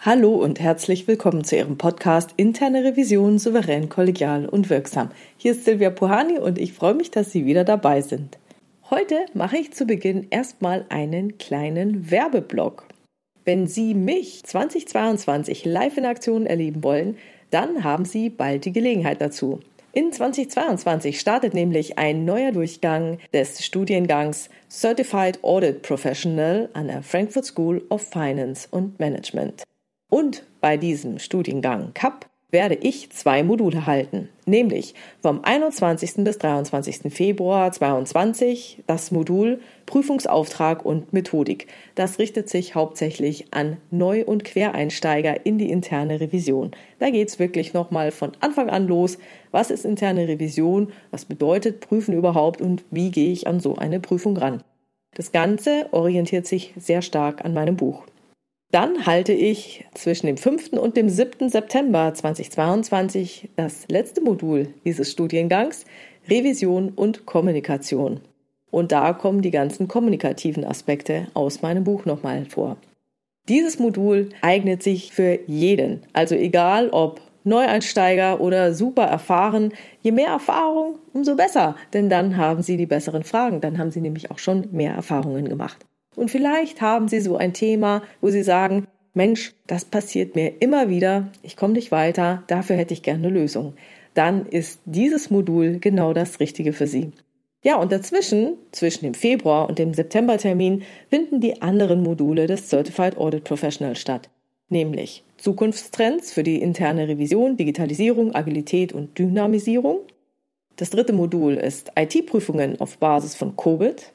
Hallo und herzlich willkommen zu Ihrem Podcast Interne Revision souverän, kollegial und wirksam. Hier ist Silvia Puhani und ich freue mich, dass Sie wieder dabei sind. Heute mache ich zu Beginn erstmal einen kleinen Werbeblock. Wenn Sie mich 2022 live in Aktion erleben wollen, dann haben Sie bald die Gelegenheit dazu. In 2022 startet nämlich ein neuer Durchgang des Studiengangs Certified Audit Professional an der Frankfurt School of Finance and Management. Und bei diesem Studiengang CAP werde ich zwei Module halten, nämlich vom 21. bis 23. Februar 2022 das Modul Prüfungsauftrag und Methodik. Das richtet sich hauptsächlich an Neu- und Quereinsteiger in die interne Revision. Da geht es wirklich nochmal von Anfang an los. Was ist interne Revision? Was bedeutet Prüfen überhaupt? Und wie gehe ich an so eine Prüfung ran? Das Ganze orientiert sich sehr stark an meinem Buch. Dann halte ich zwischen dem 5. und dem 7. September 2022 das letzte Modul dieses Studiengangs Revision und Kommunikation. Und da kommen die ganzen kommunikativen Aspekte aus meinem Buch nochmal vor. Dieses Modul eignet sich für jeden, also egal ob Neueinsteiger oder super erfahren. Je mehr Erfahrung, umso besser, denn dann haben Sie die besseren Fragen, dann haben Sie nämlich auch schon mehr Erfahrungen gemacht. Und vielleicht haben Sie so ein Thema, wo Sie sagen, Mensch, das passiert mir immer wieder, ich komme nicht weiter, dafür hätte ich gerne eine Lösung. Dann ist dieses Modul genau das Richtige für Sie. Ja, und dazwischen, zwischen dem Februar und dem Septembertermin, finden die anderen Module des Certified Audit Professional statt, nämlich Zukunftstrends für die interne Revision, Digitalisierung, Agilität und Dynamisierung. Das dritte Modul ist IT-Prüfungen auf Basis von COBIT.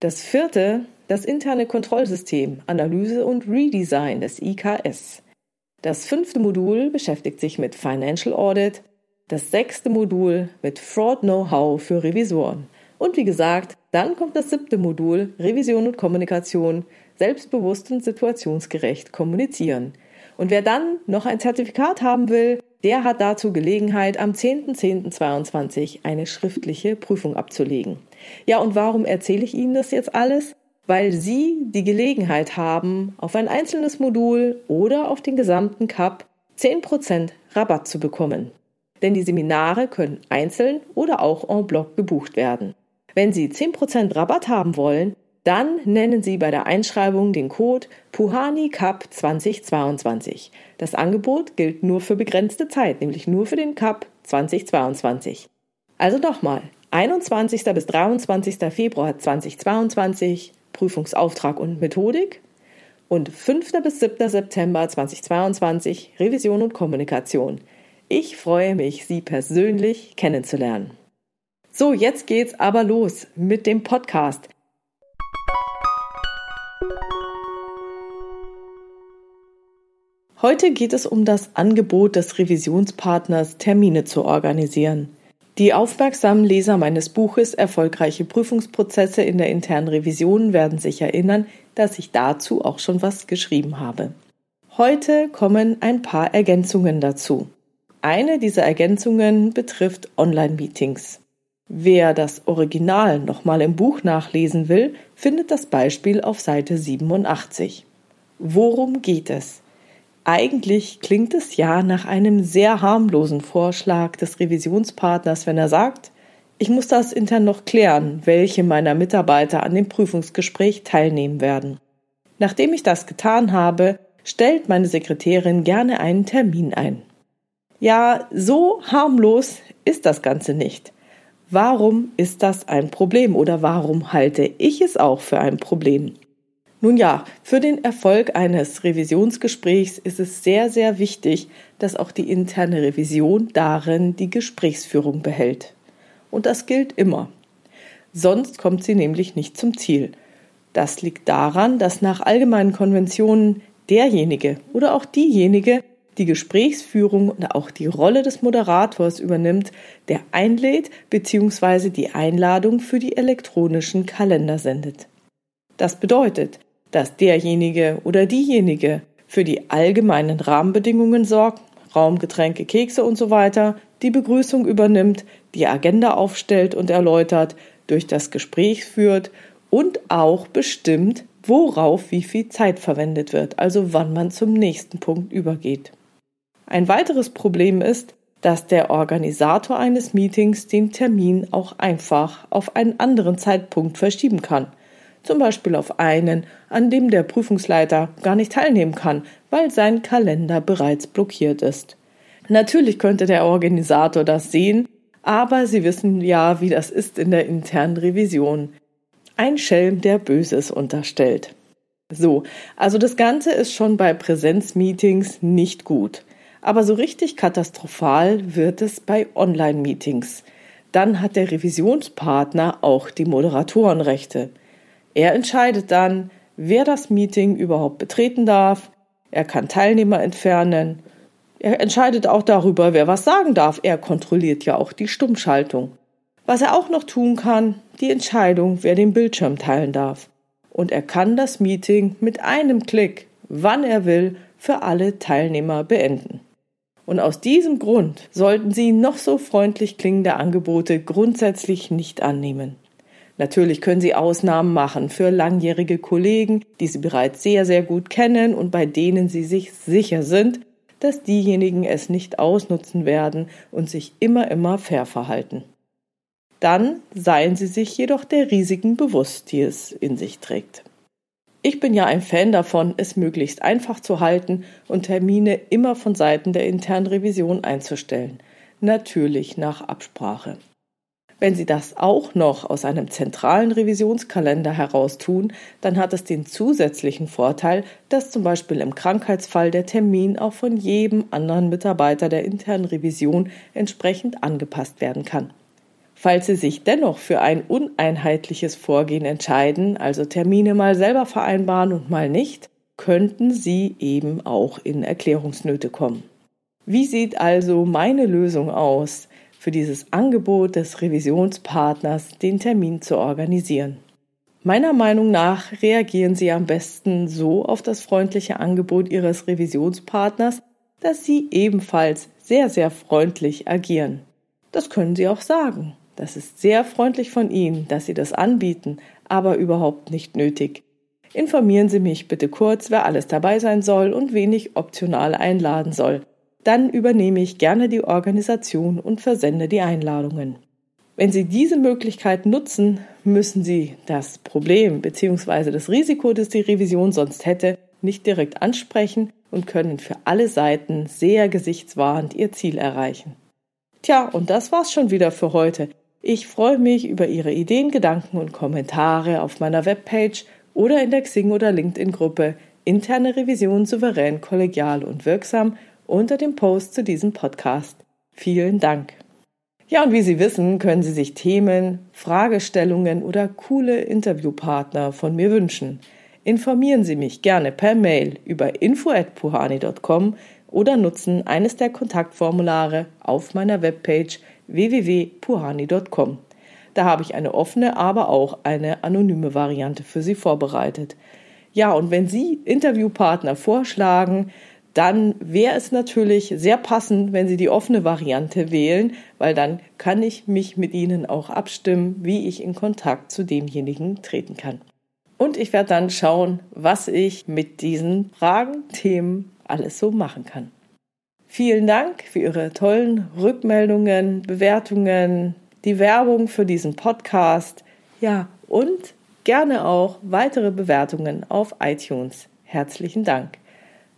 Das vierte das interne Kontrollsystem, Analyse und Redesign des IKS. Das fünfte Modul beschäftigt sich mit Financial Audit, das sechste Modul mit Fraud Know-how für Revisoren. Und wie gesagt, dann kommt das siebte Modul Revision und Kommunikation, selbstbewusst und situationsgerecht kommunizieren. Und wer dann noch ein Zertifikat haben will, der hat dazu Gelegenheit, am 10.10.22 eine schriftliche Prüfung abzulegen. Ja, und warum erzähle ich Ihnen das jetzt alles? Weil Sie die Gelegenheit haben, auf ein einzelnes Modul oder auf den gesamten Cup 10% Rabatt zu bekommen. Denn die Seminare können einzeln oder auch en bloc gebucht werden. Wenn Sie 10% Rabatt haben wollen, dann nennen Sie bei der Einschreibung den Code Puhani Cup 2022. Das Angebot gilt nur für begrenzte Zeit, nämlich nur für den Cup 2022. Also nochmal, 21. bis 23. Februar 2022 Prüfungsauftrag und Methodik und 5. bis 7. September 2022 Revision und Kommunikation. Ich freue mich, Sie persönlich kennenzulernen. So, jetzt geht's aber los mit dem Podcast. Heute geht es um das Angebot des Revisionspartners, Termine zu organisieren. Die aufmerksamen Leser meines Buches Erfolgreiche Prüfungsprozesse in der internen Revision werden sich erinnern, dass ich dazu auch schon was geschrieben habe. Heute kommen ein paar Ergänzungen dazu. Eine dieser Ergänzungen betrifft Online-Meetings. Wer das Original nochmal im Buch nachlesen will, findet das Beispiel auf Seite 87. Worum geht es? Eigentlich klingt es ja nach einem sehr harmlosen Vorschlag des Revisionspartners, wenn er sagt, ich muss das intern noch klären, welche meiner Mitarbeiter an dem Prüfungsgespräch teilnehmen werden. Nachdem ich das getan habe, stellt meine Sekretärin gerne einen Termin ein. Ja, so harmlos ist das Ganze nicht. Warum ist das ein Problem oder warum halte ich es auch für ein Problem? Nun ja, für den Erfolg eines Revisionsgesprächs ist es sehr, sehr wichtig, dass auch die interne Revision darin die Gesprächsführung behält. Und das gilt immer. Sonst kommt sie nämlich nicht zum Ziel. Das liegt daran, dass nach allgemeinen Konventionen derjenige oder auch diejenige die Gesprächsführung und auch die Rolle des Moderators übernimmt, der einlädt bzw. die Einladung für die elektronischen Kalender sendet. Das bedeutet, dass derjenige oder diejenige für die allgemeinen Rahmenbedingungen sorgt, Raum, Getränke, Kekse und so weiter, die Begrüßung übernimmt, die Agenda aufstellt und erläutert, durch das Gespräch führt und auch bestimmt, worauf wie viel Zeit verwendet wird, also wann man zum nächsten Punkt übergeht. Ein weiteres Problem ist, dass der Organisator eines Meetings den Termin auch einfach auf einen anderen Zeitpunkt verschieben kann. Zum Beispiel auf einen, an dem der Prüfungsleiter gar nicht teilnehmen kann, weil sein Kalender bereits blockiert ist. Natürlich könnte der Organisator das sehen, aber Sie wissen ja, wie das ist in der internen Revision. Ein Schelm, der Böses unterstellt. So, also das Ganze ist schon bei Präsenzmeetings nicht gut. Aber so richtig katastrophal wird es bei Online-Meetings. Dann hat der Revisionspartner auch die Moderatorenrechte. Er entscheidet dann, wer das Meeting überhaupt betreten darf. Er kann Teilnehmer entfernen. Er entscheidet auch darüber, wer was sagen darf. Er kontrolliert ja auch die Stummschaltung. Was er auch noch tun kann, die Entscheidung, wer den Bildschirm teilen darf. Und er kann das Meeting mit einem Klick, wann er will, für alle Teilnehmer beenden. Und aus diesem Grund sollten Sie noch so freundlich klingende Angebote grundsätzlich nicht annehmen. Natürlich können Sie Ausnahmen machen für langjährige Kollegen, die Sie bereits sehr, sehr gut kennen und bei denen Sie sich sicher sind, dass diejenigen es nicht ausnutzen werden und sich immer, immer fair verhalten. Dann seien Sie sich jedoch der Risiken bewusst, die es in sich trägt. Ich bin ja ein Fan davon, es möglichst einfach zu halten und Termine immer von Seiten der internen Revision einzustellen. Natürlich nach Absprache. Wenn Sie das auch noch aus einem zentralen Revisionskalender heraus tun, dann hat es den zusätzlichen Vorteil, dass zum Beispiel im Krankheitsfall der Termin auch von jedem anderen Mitarbeiter der internen Revision entsprechend angepasst werden kann. Falls Sie sich dennoch für ein uneinheitliches Vorgehen entscheiden, also Termine mal selber vereinbaren und mal nicht, könnten Sie eben auch in Erklärungsnöte kommen. Wie sieht also meine Lösung aus, für dieses Angebot des Revisionspartners den Termin zu organisieren? Meiner Meinung nach reagieren Sie am besten so auf das freundliche Angebot Ihres Revisionspartners, dass Sie ebenfalls sehr, sehr freundlich agieren. Das können Sie auch sagen. Das ist sehr freundlich von Ihnen, dass Sie das anbieten, aber überhaupt nicht nötig. Informieren Sie mich bitte kurz, wer alles dabei sein soll und wen ich optional einladen soll. Dann übernehme ich gerne die Organisation und versende die Einladungen. Wenn Sie diese Möglichkeit nutzen, müssen Sie das Problem bzw. das Risiko, das die Revision sonst hätte, nicht direkt ansprechen und können für alle Seiten sehr gesichtswahrend Ihr Ziel erreichen. Tja, und das war's schon wieder für heute. Ich freue mich über Ihre Ideen, Gedanken und Kommentare auf meiner Webpage oder in der Xing- oder LinkedIn-Gruppe Interne Revision souverän, kollegial und wirksam unter dem Post zu diesem Podcast. Vielen Dank. Ja, und wie Sie wissen, können Sie sich Themen, Fragestellungen oder coole Interviewpartner von mir wünschen. Informieren Sie mich gerne per Mail über info@puhani.com oder nutzen eines der Kontaktformulare auf meiner Webpage www.puhani.com. Da habe ich eine offene, aber auch eine anonyme Variante für Sie vorbereitet. Ja, und wenn Sie Interviewpartner vorschlagen, dann wäre es natürlich sehr passend, wenn Sie die offene Variante wählen, weil dann kann ich mich mit Ihnen auch abstimmen, wie ich in Kontakt zu demjenigen treten kann. Und ich werde dann schauen, was ich mit diesen Fragen, Themen alles so machen kann. Vielen Dank für Ihre tollen Rückmeldungen, Bewertungen, die Werbung für diesen Podcast. Ja, und gerne auch weitere Bewertungen auf iTunes. Herzlichen Dank.